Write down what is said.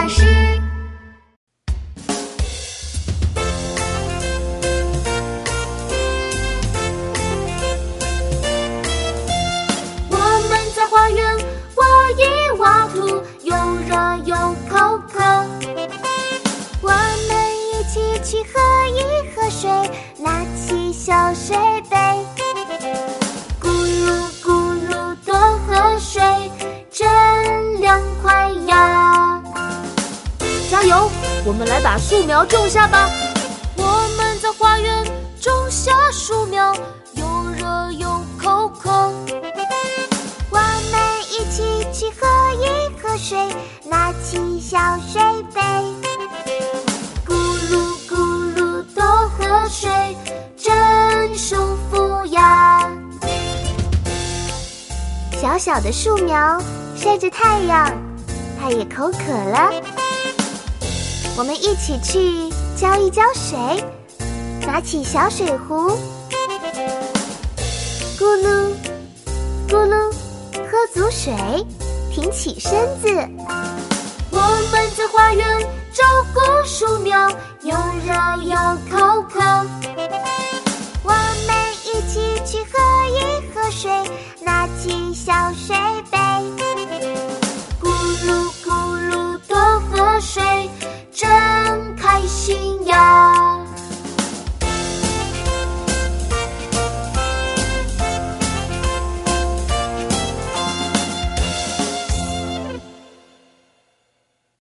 巴士。我们在花园挖一挖土，又热又口渴。我们一起去喝一喝水，拿起小水杯，咕噜咕噜多喝水，真凉快！我们来把树苗种下吧。我们在花园种下树苗，又热又口渴。我们一起去喝一喝水，拿起小水杯，咕噜咕噜多喝水，真舒服呀！小小的树苗晒着太阳，它也口渴了。我们一起去浇一浇水，拿起小水壶，咕噜咕噜，喝足水，挺起身子。我们在花园照顾树苗，又热又口渴。我们一起去喝一喝水，拿起小水杯。